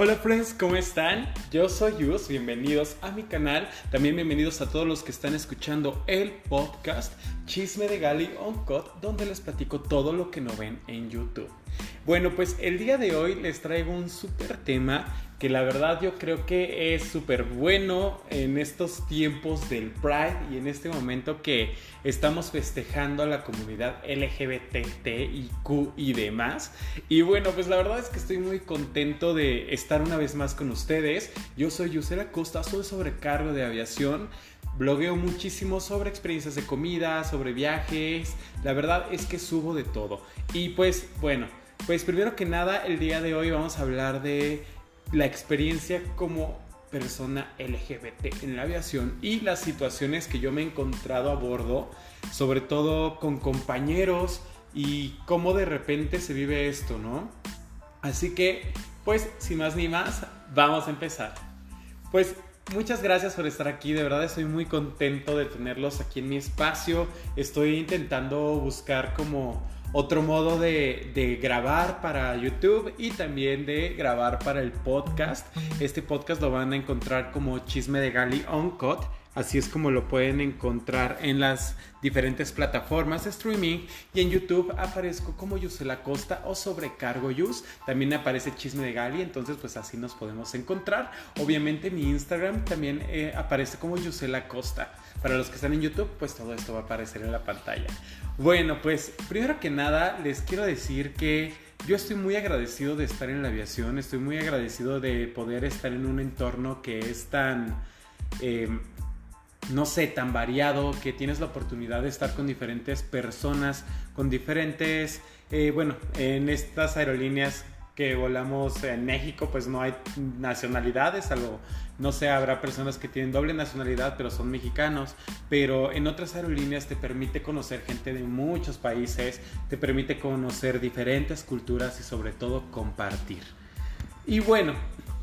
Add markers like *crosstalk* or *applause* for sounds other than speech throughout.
Hola friends, ¿cómo están? Yo soy Yus, bienvenidos a mi canal, también bienvenidos a todos los que están escuchando el podcast Chisme de Gali on Cut, donde les platico todo lo que no ven en YouTube. Bueno, pues el día de hoy les traigo un súper tema que la verdad yo creo que es súper bueno en estos tiempos del Pride y en este momento que estamos festejando a la comunidad LGBTIQ y demás. Y bueno, pues la verdad es que estoy muy contento de estar una vez más con ustedes. Yo soy Yusera Costa, soy sobrecargo de aviación. Blogueo muchísimo sobre experiencias de comida, sobre viajes. La verdad es que subo de todo. Y pues bueno, pues primero que nada el día de hoy vamos a hablar de la experiencia como persona LGBT en la aviación y las situaciones que yo me he encontrado a bordo, sobre todo con compañeros y cómo de repente se vive esto, ¿no? Así que, pues, sin más ni más, vamos a empezar. Pues muchas gracias por estar aquí, de verdad estoy muy contento de tenerlos aquí en mi espacio. Estoy intentando buscar como otro modo de, grabar para YouTube y también de grabar para el podcast. Este podcast lo van a encontrar como Chisme de Gali Uncut. Así es como lo pueden encontrar en las diferentes plataformas de streaming. Y en YouTube aparezco como Yusela Costa o Sobrecargo Yus. También aparece Chisme de Gali, entonces pues así nos podemos encontrar. Obviamente mi Instagram también eh, aparece como Yusela Costa. Para los que están en YouTube, pues todo esto va a aparecer en la pantalla. Bueno, pues primero que nada les quiero decir que yo estoy muy agradecido de estar en la aviación, estoy muy agradecido de poder estar en un entorno que es tan, em, no sé, tan variado, que tienes la oportunidad de estar con diferentes personas, con diferentes, eh, bueno, en estas aerolíneas que volamos en México, pues no hay nacionalidades, algo, no sé, habrá personas que tienen doble nacionalidad, pero son mexicanos, pero en otras aerolíneas te permite conocer gente de muchos países, te permite conocer diferentes culturas y sobre todo compartir. Y bueno,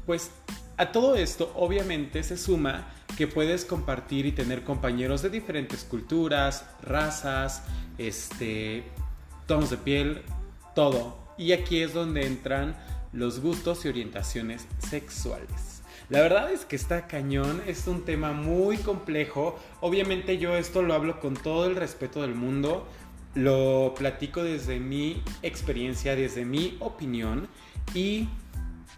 pues a todo esto obviamente se suma que puedes compartir y tener compañeros de diferentes culturas, razas, este, tonos de piel, todo y aquí es donde entran los gustos y orientaciones sexuales. La verdad es que está cañón, es un tema muy complejo. Obviamente yo esto lo hablo con todo el respeto del mundo, lo platico desde mi experiencia, desde mi opinión y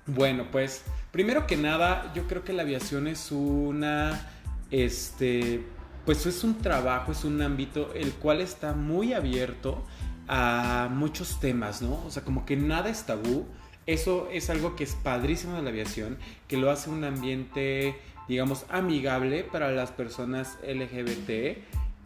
bueno, pues primero que nada, yo creo que la aviación es una este pues es un trabajo, es un ámbito el cual está muy abierto a muchos temas, ¿no? O sea, como que nada es tabú. Eso es algo que es padrísimo de la aviación, que lo hace un ambiente, digamos, amigable para las personas LGBT.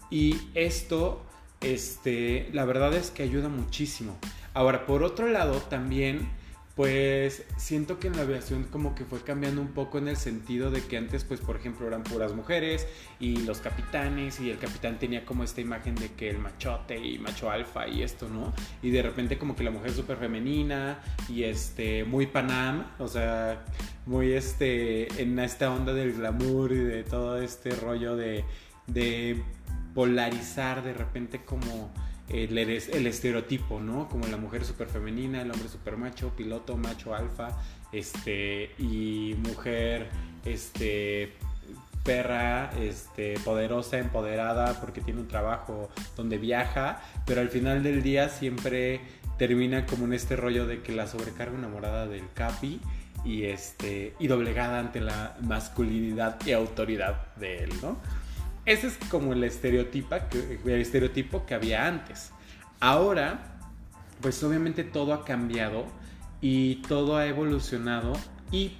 Y esto, este, la verdad es que ayuda muchísimo. Ahora, por otro lado, también pues siento que en la aviación como que fue cambiando un poco en el sentido de que antes pues por ejemplo eran puras mujeres y los capitanes y el capitán tenía como esta imagen de que el machote y macho alfa y esto, ¿no? Y de repente como que la mujer súper femenina y este muy panam, o sea, muy este en esta onda del glamour y de todo este rollo de, de polarizar de repente como el, el estereotipo, ¿no? Como la mujer súper femenina, el hombre súper macho, piloto, macho alfa, este, y mujer, este, perra, este, poderosa, empoderada, porque tiene un trabajo donde viaja, pero al final del día siempre termina como en este rollo de que la sobrecarga enamorada del capi y este y doblegada ante la masculinidad y autoridad de él, ¿no? Ese es como el estereotipo, que había antes. Ahora, pues obviamente todo ha cambiado y todo ha evolucionado y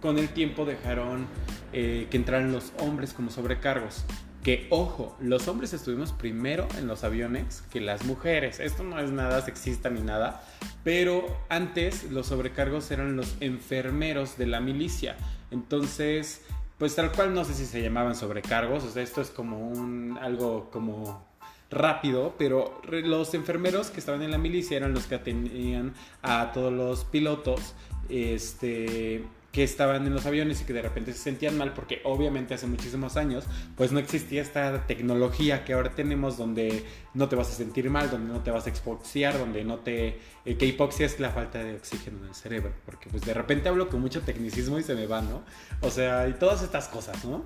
con el tiempo dejaron eh, que entraran los hombres como sobrecargos. Que ojo, los hombres estuvimos primero en los aviones que las mujeres. Esto no es nada sexista ni nada, pero antes los sobrecargos eran los enfermeros de la milicia. Entonces, pues tal cual no sé si se llamaban sobrecargos, o sea, esto es como un algo como rápido, pero los enfermeros que estaban en la milicia eran los que atendían a todos los pilotos, este, que estaban en los aviones y que de repente se sentían mal porque obviamente hace muchísimos años pues no existía esta tecnología que ahora tenemos donde no te vas a sentir mal, donde no te vas a expoxiar, donde no te... Eh, que hipoxia es la falta de oxígeno en el cerebro, porque pues de repente hablo con mucho tecnicismo y se me va, ¿no? O sea, y todas estas cosas, ¿no?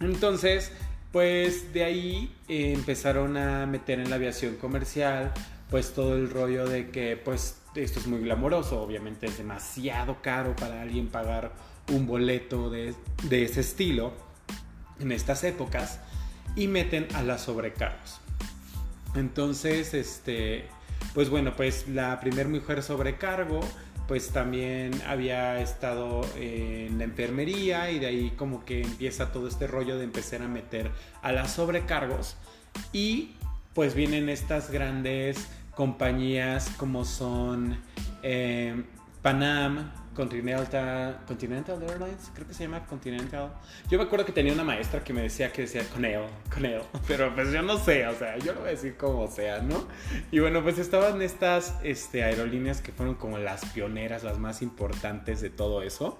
Entonces, pues de ahí eh, empezaron a meter en la aviación comercial pues todo el rollo de que pues esto es muy glamoroso, obviamente es demasiado caro para alguien pagar un boleto de, ese estilo en estas épocas y meten a las sobrecargos. Entonces, este, pues bueno, pues la primer mujer sobrecargo, pues también había estado en la enfermería y de ahí como que empieza todo este rollo de empezar a meter a las sobrecargos y pues vienen estas grandes compañías como son eh, Panam, Continental, Continental Airlines, creo que se llama Continental. Yo me acuerdo que tenía una maestra que me decía que decía con él, con él, *laughs* pero pues yo no sé, o sea, yo lo voy a decir como sea, ¿no? Y bueno, pues estaban estas este, aerolíneas que fueron como las pioneras, las más importantes de todo eso.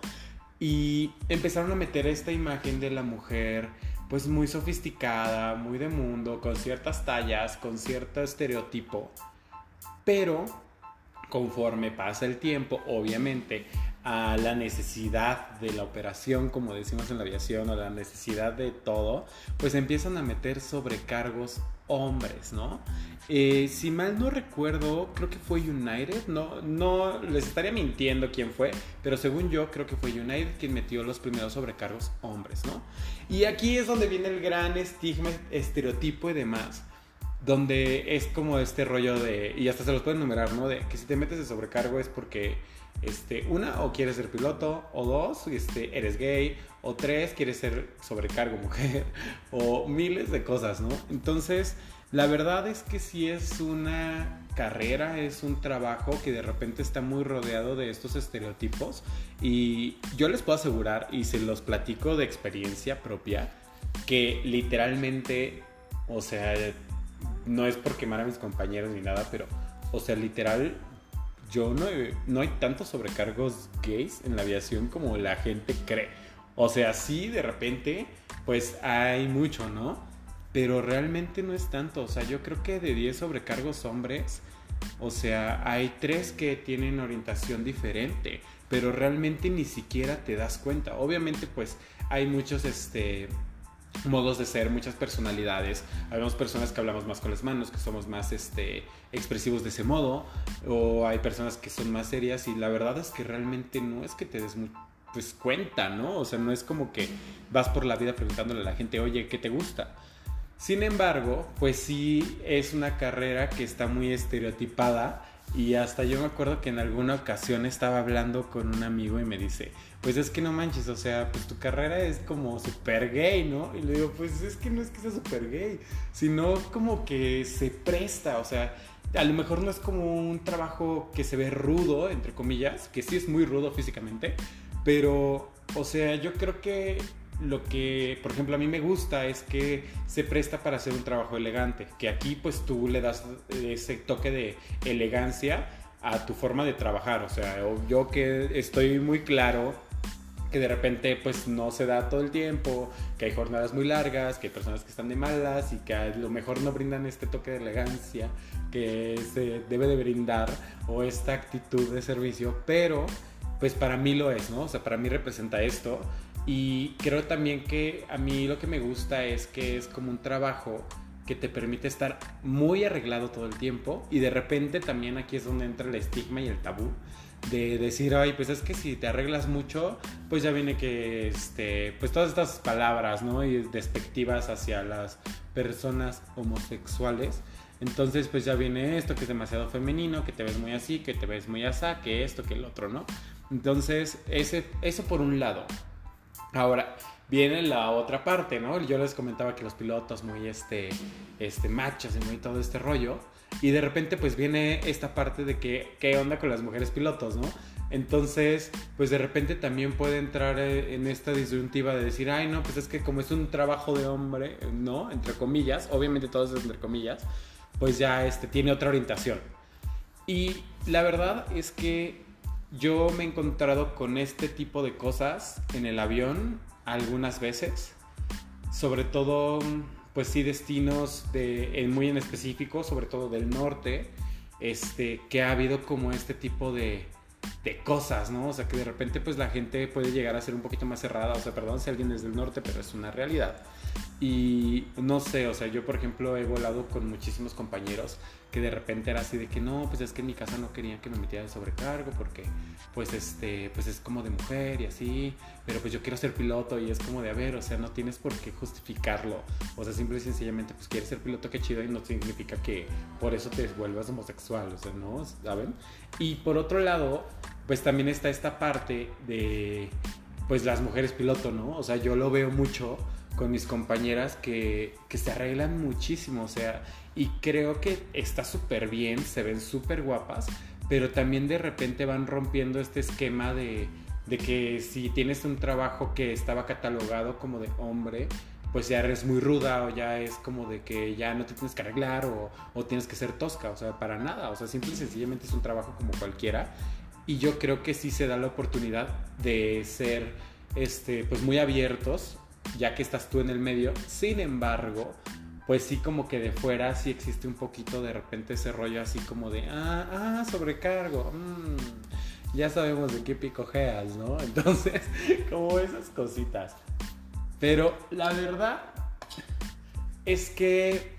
Y empezaron a meter esta imagen de la mujer pues muy sofisticada, muy de mundo, con ciertas tallas, con cierto estereotipo pero conforme pasa el tiempo, obviamente, a la necesidad de la operación, como decimos en la aviación, o la necesidad de todo, pues empiezan a meter sobrecargos hombres, ¿no? Eh, si mal no recuerdo, creo que fue United, no, no les estaría mintiendo quién fue, pero según yo creo que fue United quien metió los primeros sobrecargos hombres, ¿no? Y aquí es donde viene el gran estigma, estereotipo y demás donde es como este rollo de, y hasta se los pueden numerar, ¿no? De que si te metes de sobrecargo es porque, este, una, o quieres ser piloto, o dos, este, eres gay, o tres, quieres ser sobrecargo *laughs* mujer, o miles de cosas, ¿no? Entonces, la verdad es que si es una carrera, es un trabajo que de repente está muy rodeado de estos estereotipos, y yo les puedo asegurar, y se los platico de experiencia propia, que literalmente, o sea, no es por quemar a mis compañeros ni nada, pero, o sea, literal, yo no, no hay tantos sobrecargos gays en la aviación como la gente cree. O sea, sí, de repente, pues hay mucho, ¿no? Pero realmente no es tanto. O sea, yo creo que de 10 sobrecargos hombres, o sea, hay 3 que tienen orientación diferente, pero realmente ni siquiera te das cuenta. Obviamente, pues hay muchos, este modos de ser, muchas personalidades. Habemos personas que hablamos más con las manos, que somos más este, expresivos de ese modo, o hay personas que son más serias y la verdad es que realmente no es que te des pues cuenta, ¿no? O sea, no es como que vas por la vida preguntándole a la gente, oye, ¿qué te gusta? Sin embargo, pues sí es una carrera que está muy estereotipada y hasta yo me acuerdo que en alguna ocasión estaba hablando con un amigo y me dice, pues es que no manches, o sea, pues tu carrera es como súper gay, ¿no? Y le digo, pues es que no es que sea súper gay, sino como que se presta, o sea, a lo mejor no es como un trabajo que se ve rudo, entre comillas, que sí es muy rudo físicamente, pero, o sea, yo creo que lo que, por ejemplo, a mí me gusta es que se presta para hacer un trabajo elegante, que aquí pues tú le das ese toque de elegancia a tu forma de trabajar, o sea, yo que estoy muy claro que de repente pues no se da todo el tiempo, que hay jornadas muy largas, que hay personas que están de malas y que a lo mejor no brindan este toque de elegancia que se debe de brindar o esta actitud de servicio, pero pues para mí lo es, ¿no? O sea, para mí representa esto y creo también que a mí lo que me gusta es que es como un trabajo que te permite estar muy arreglado todo el tiempo y de repente también aquí es donde entra el estigma y el tabú de decir, ay, pues es que si te arreglas mucho, pues ya viene que, este, pues todas estas palabras, ¿no? Y despectivas hacia las personas homosexuales. Entonces, pues ya viene esto que es demasiado femenino, que te ves muy así, que te ves muy asá, que esto, que el otro, ¿no? Entonces, ese, eso por un lado. Ahora, viene la otra parte, ¿no? Yo les comentaba que los pilotos muy este, este machos y muy todo este rollo. Y de repente pues viene esta parte de que, ¿qué onda con las mujeres pilotos, no? Entonces, pues de repente también puede entrar eh, en esta disyuntiva de decir, ay, no, pues es que como es un trabajo de hombre, ¿no? Entre comillas, obviamente todo es entre comillas, pues ya este, tiene otra orientación. Y la verdad es que yo me he encontrado con este tipo de cosas en el avión algunas veces, sobre todo, pues sí, destinos de, muy en específico, sobre todo del norte, este, que ha habido como este tipo de, de cosas, ¿no? O sea, que de repente pues la gente puede llegar a ser un poquito más cerrada, o sea, perdón si alguien es del norte, pero es una realidad. Y no sé, o sea, yo por ejemplo he volado con muchísimos compañeros que de repente era así de que no, pues es que en mi casa no querían que me metiera de sobrecargo porque pues este, pues es como de mujer y así, pero pues yo quiero ser piloto y es como de a ver, o sea, no tienes por qué justificarlo, o sea, simple y sencillamente pues quieres ser piloto, qué chido y no significa que por eso te vuelvas homosexual, o sea, ¿no? ¿Saben? Y por otro lado, pues también está esta parte de pues las mujeres piloto, ¿no? O sea, yo lo veo mucho con mis compañeras que, que se arreglan muchísimo, o sea, y creo que está súper bien, se ven súper guapas, pero también de repente van rompiendo este esquema de, de, que si tienes un trabajo que estaba catalogado como de hombre, pues ya eres muy ruda o ya es como de que ya no te tienes que arreglar o, o tienes que ser tosca, o sea, para nada, o sea, simple y sencillamente es un trabajo como cualquiera. Y yo creo que sí se da la oportunidad de ser este, pues muy abiertos ya que estás tú en el medio. Sin embargo, pues sí como que de fuera sí existe un poquito de repente ese rollo así como de, ah, ah, sobrecargo. Mm, ya sabemos de qué picojeas, ¿no? *laughs* Entonces, como esas cositas. Pero la verdad es que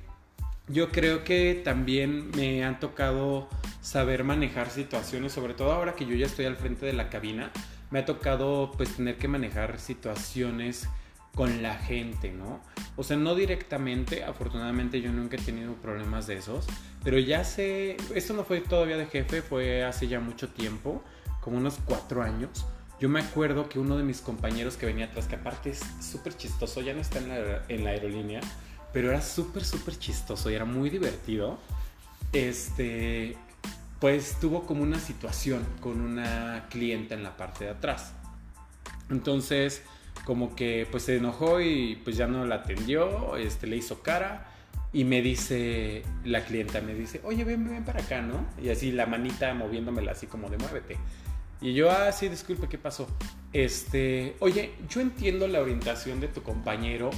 yo creo que también me han tocado saber manejar situaciones, sobre todo ahora que yo ya estoy al frente de la cabina, me ha tocado pues tener que manejar situaciones con la gente, ¿no? O sea, no directamente, afortunadamente yo nunca he tenido problemas de esos, pero ya sé, esto no fue todavía de jefe, fue hace ya mucho tiempo, como unos cuatro años. Yo me acuerdo que uno de mis compañeros que venía atrás, que aparte es súper chistoso, ya no está en la, en la aerolínea, pero era súper, súper chistoso y era muy divertido. Este, pues tuvo como una situación con una clienta en la parte de atrás. Entonces, como que pues se enojó y pues ya no la atendió, este, le hizo cara y me dice la clienta, me dice, oye, ven, ven para acá, ¿no? Y así la manita moviéndomela así como de muévete. Y yo, ah, sí, disculpe, ¿qué pasó? Este, oye, yo entiendo la orientación de tu compañero,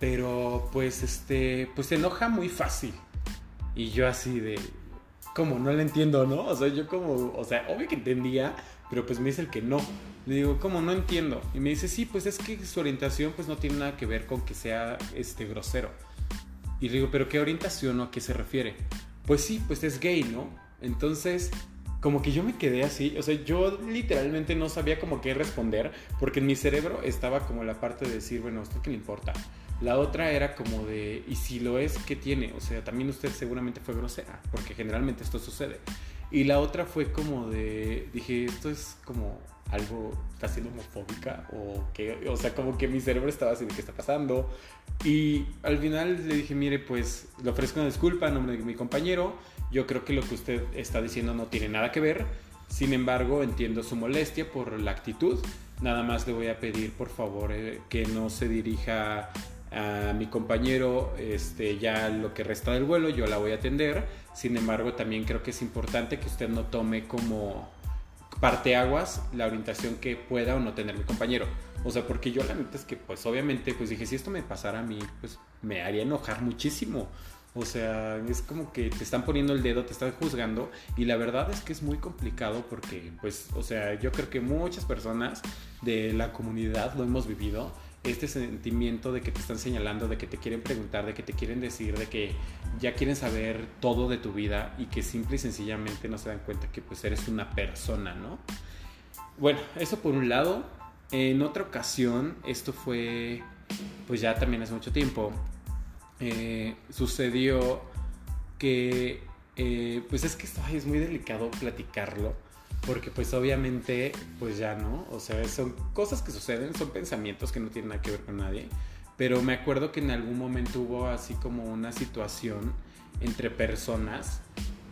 pero pues este, pues se enoja muy fácil. Y yo así de, ¿cómo? No le entiendo, ¿no? O sea, yo como, o sea, obvio que entendía, pero pues me dice el que no. Le digo, ¿cómo? No entiendo. Y me dice, sí, pues es que su orientación pues no tiene nada que ver con que sea este grosero. Y le digo, ¿pero qué orientación o a qué se refiere? Pues sí, pues es gay, ¿no? Entonces, como que yo me quedé así, o sea, yo literalmente no sabía como qué responder, porque en mi cerebro estaba como la parte de decir, bueno, ¿esto qué le importa? La otra era como de, ¿y si lo es, qué tiene? O sea, también usted seguramente fue grosera, porque generalmente esto sucede. Y la otra fue como de, dije, esto es como algo casi homofóbica o que, o sea, como que mi cerebro estaba así de qué está pasando. Y al final le dije, mire, pues le ofrezco una disculpa en nombre de mi compañero. Yo creo que lo que usted está diciendo no tiene nada que ver. Sin embargo, entiendo su molestia por la actitud. Nada más le voy a pedir, por favor, eh, que no se dirija a mi compañero este, ya lo que resta del vuelo, yo la voy a atender. Sin embargo, también creo que es importante que usted no tome como parteaguas la orientación que pueda o no tener mi compañero. O sea, porque yo la neta es que, pues obviamente, pues dije, si esto me pasara a mí, pues me haría enojar muchísimo. O sea, es como que te están poniendo el dedo, te están juzgando y la verdad es que es muy complicado porque, pues, o sea, yo creo que muchas personas de la comunidad lo hemos vivido este sentimiento de que te están señalando, de que te quieren preguntar, de que te quieren decir, de que ya quieren saber todo de tu vida y que simple y sencillamente no se dan cuenta que pues eres una persona, ¿no? Bueno, eso por un lado. En otra ocasión, esto fue pues ya también hace mucho tiempo, eh, sucedió que eh, pues es que esto es muy delicado platicarlo porque pues obviamente pues ya no, o sea, son cosas que suceden, son pensamientos que no tienen nada que ver con nadie, pero me acuerdo que en algún momento hubo así como una situación entre personas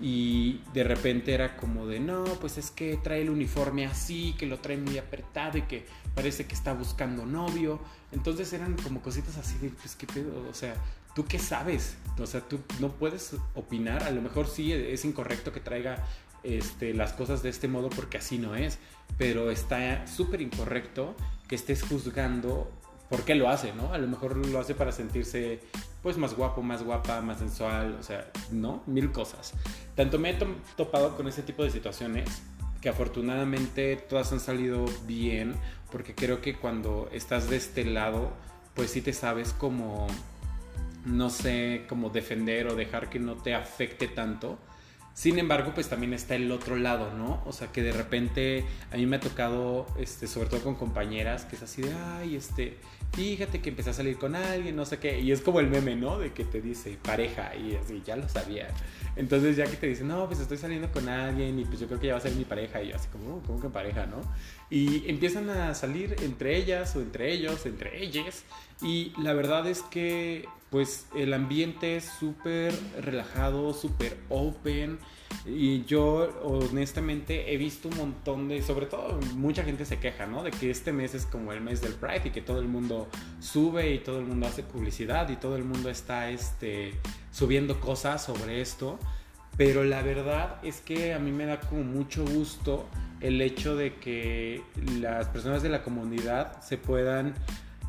y de repente era como de, no, pues es que trae el uniforme así, que lo trae muy apretado y que parece que está buscando novio. Entonces eran como cositas así de, pues qué pedo, o sea, ¿tú qué sabes? O sea, tú no puedes opinar, a lo mejor sí es incorrecto que traiga este, las cosas de este modo porque así no es, pero está súper incorrecto que estés juzgando por qué lo hace, ¿no? A lo mejor lo hace para sentirse pues más guapo, más guapa, más sensual, o sea, ¿no? Mil cosas. Tanto me he topado con ese tipo de situaciones que afortunadamente todas han salido bien, porque creo que cuando estás de este lado, pues sí te sabes como, no sé, como defender o dejar que no te afecte tanto. Sin embargo, pues también está el otro lado, ¿no? O sea, que de repente a mí me ha tocado, este, sobre todo con compañeras, que es así de, ay, este, fíjate que empecé a salir con alguien, no sé qué, y es como el meme, ¿no? De que te dice pareja y así, ya lo sabía. Entonces ya que te dicen, no, pues estoy saliendo con alguien y pues yo creo que ya va a ser mi pareja y yo así como, ¿cómo que pareja, no? Y empiezan a salir entre ellas o entre ellos, entre ellas, y la verdad es que pues el ambiente es súper relajado, súper open. Y yo honestamente he visto un montón de, sobre todo mucha gente se queja, ¿no? De que este mes es como el mes del Pride y que todo el mundo sube y todo el mundo hace publicidad y todo el mundo está este, subiendo cosas sobre esto. Pero la verdad es que a mí me da como mucho gusto el hecho de que las personas de la comunidad se puedan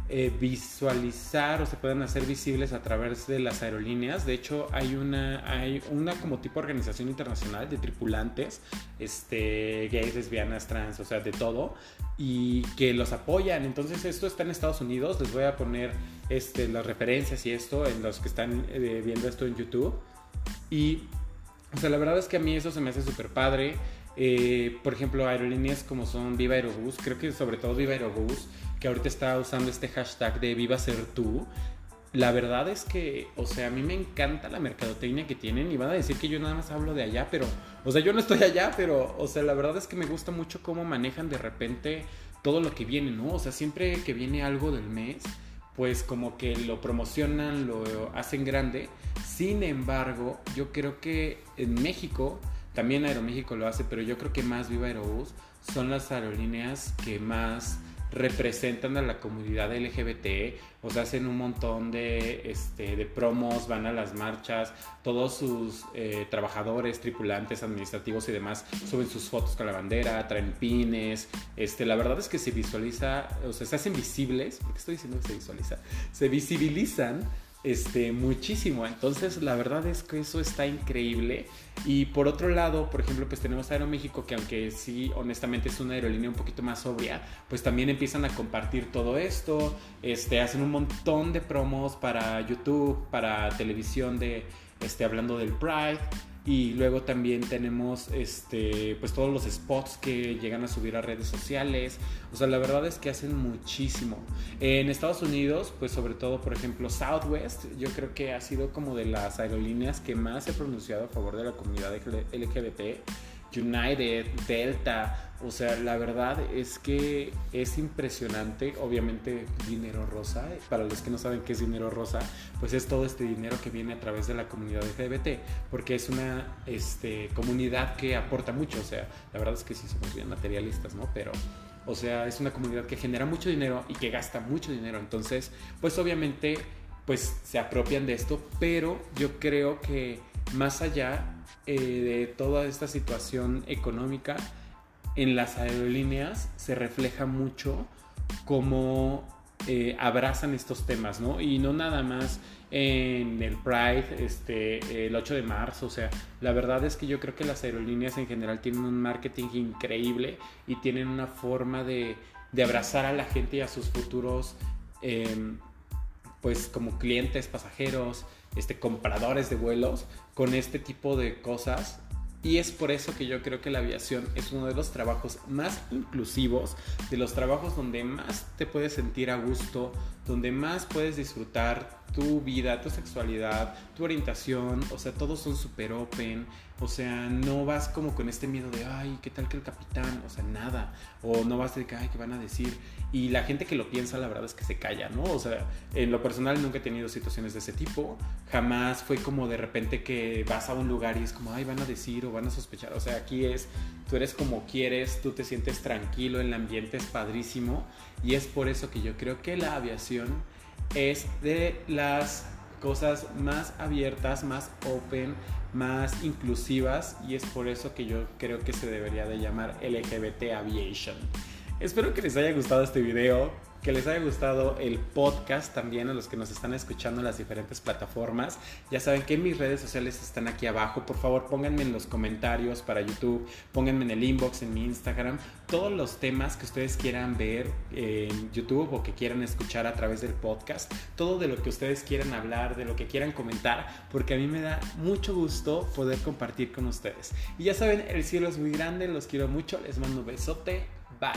eh, visualizar o se puedan hacer visibles a través de las aerolíneas. De hecho, hay una, hay una como tipo organización internacional de tripulantes, este, gays, lesbianas, trans, o sea, de todo, y que los apoyan. Entonces, esto está en Estados Unidos. Les voy a poner este, las referencias y esto en los que están eh, viendo esto en YouTube. Y, o sea, la verdad es que a mí eso se me hace súper padre. Eh, por ejemplo, aerolíneas como son Viva Aerobús, creo que sobre todo Viva Aerobús, que ahorita está usando este hashtag de Viva Ser Tú. La verdad es que, o sea, a mí me encanta la mercadotecnia que tienen y van a decir que yo nada más hablo de allá, pero, o sea, yo no estoy allá, pero, o sea, la verdad es que me gusta mucho cómo manejan de repente todo lo que viene, ¿no? O sea, siempre que viene algo del mes, pues como que lo promocionan, lo hacen grande. Sin embargo, yo creo que en México, también Aeroméxico lo hace, pero yo creo que más Viva Aerobús son las aerolíneas que más representan a la comunidad LGBT, o sea, hacen un montón de, este, de promos, van a las marchas, todos sus eh, trabajadores, tripulantes, administrativos y demás suben sus fotos con la bandera, traen pines, este, la verdad es que se visualiza, o sea, se hacen visibles, ¿por qué estoy diciendo que se visualiza? Se visibilizan este, muchísimo. Entonces, la verdad es que eso está increíble. Y por otro lado, por ejemplo, pues tenemos Aeroméxico, que aunque sí, honestamente es una aerolínea un poquito más sobria, pues también empiezan a compartir todo esto. Este, hacen un montón de promos para YouTube, para televisión de, este, hablando del Pride. Y luego también tenemos este, pues todos los spots que llegan a subir a redes sociales. O sea, la verdad es que hacen muchísimo. En Estados Unidos, pues sobre todo, por ejemplo, Southwest, yo creo que ha sido como de las aerolíneas que más se ha pronunciado a favor de la comunidad LGBT. United, Delta, o sea, la verdad es que es impresionante, obviamente dinero rosa, para los que no saben qué es dinero rosa, pues es todo este dinero que viene a través de la comunidad LGBT, porque es una este, comunidad que aporta mucho, o sea, la verdad es que sí somos bien materialistas, ¿no? Pero... O sea, es una comunidad que genera mucho dinero y que gasta mucho dinero. Entonces, pues obviamente, pues se apropian de esto, pero yo creo que más allá eh, de toda esta situación económica, en las aerolíneas se refleja mucho cómo eh, abrazan estos temas, ¿no? Y no nada más en el Pride, este, el 8 de marzo, o sea, la verdad es que yo creo que las aerolíneas en general tienen un marketing increíble y tienen una forma de, abrazar a la gente y a sus futuros, em, pues como clientes, pasajeros, este, compradores de vuelos con este tipo de cosas. Y es por eso que yo creo que la aviación es uno de los trabajos más inclusivos, de los trabajos donde más te puedes sentir a gusto, donde más puedes disfrutar tu vida, tu sexualidad, tu orientación, o sea, todos son súper open, o sea, no vas como con este miedo de, ay, ¿qué tal que el capitán? O sea, nada, o no vas de que, ay, ¿qué van a decir? Y la gente que lo piensa, la verdad es que se calla, ¿no? O sea, en lo personal nunca he tenido situaciones de ese tipo, jamás fue como de repente que vas a un lugar y es como, ay, van a decir o van a sospechar, o sea, aquí es, tú eres como quieres, tú te sientes tranquilo, el ambiente es padrísimo, y es por eso que yo creo que la aviación es de las cosas más abiertas, más open, más inclusivas y es por eso que yo creo que se debería de llamar LGBT Aviation. Espero que les haya gustado este video que les haya gustado el podcast también a los que nos están escuchando en las diferentes plataformas. Ya saben que mis redes sociales están aquí abajo. Por favor, pónganme en los comentarios para YouTube, pónganme en el inbox en mi Instagram todos los temas que ustedes quieran ver en YouTube o que quieran escuchar a través del podcast. Todo de lo que ustedes quieran hablar, de lo que quieran comentar, porque a mí me da mucho gusto poder compartir con ustedes. Y ya saben, el cielo es muy grande, los quiero mucho, les mando un besote. Bye.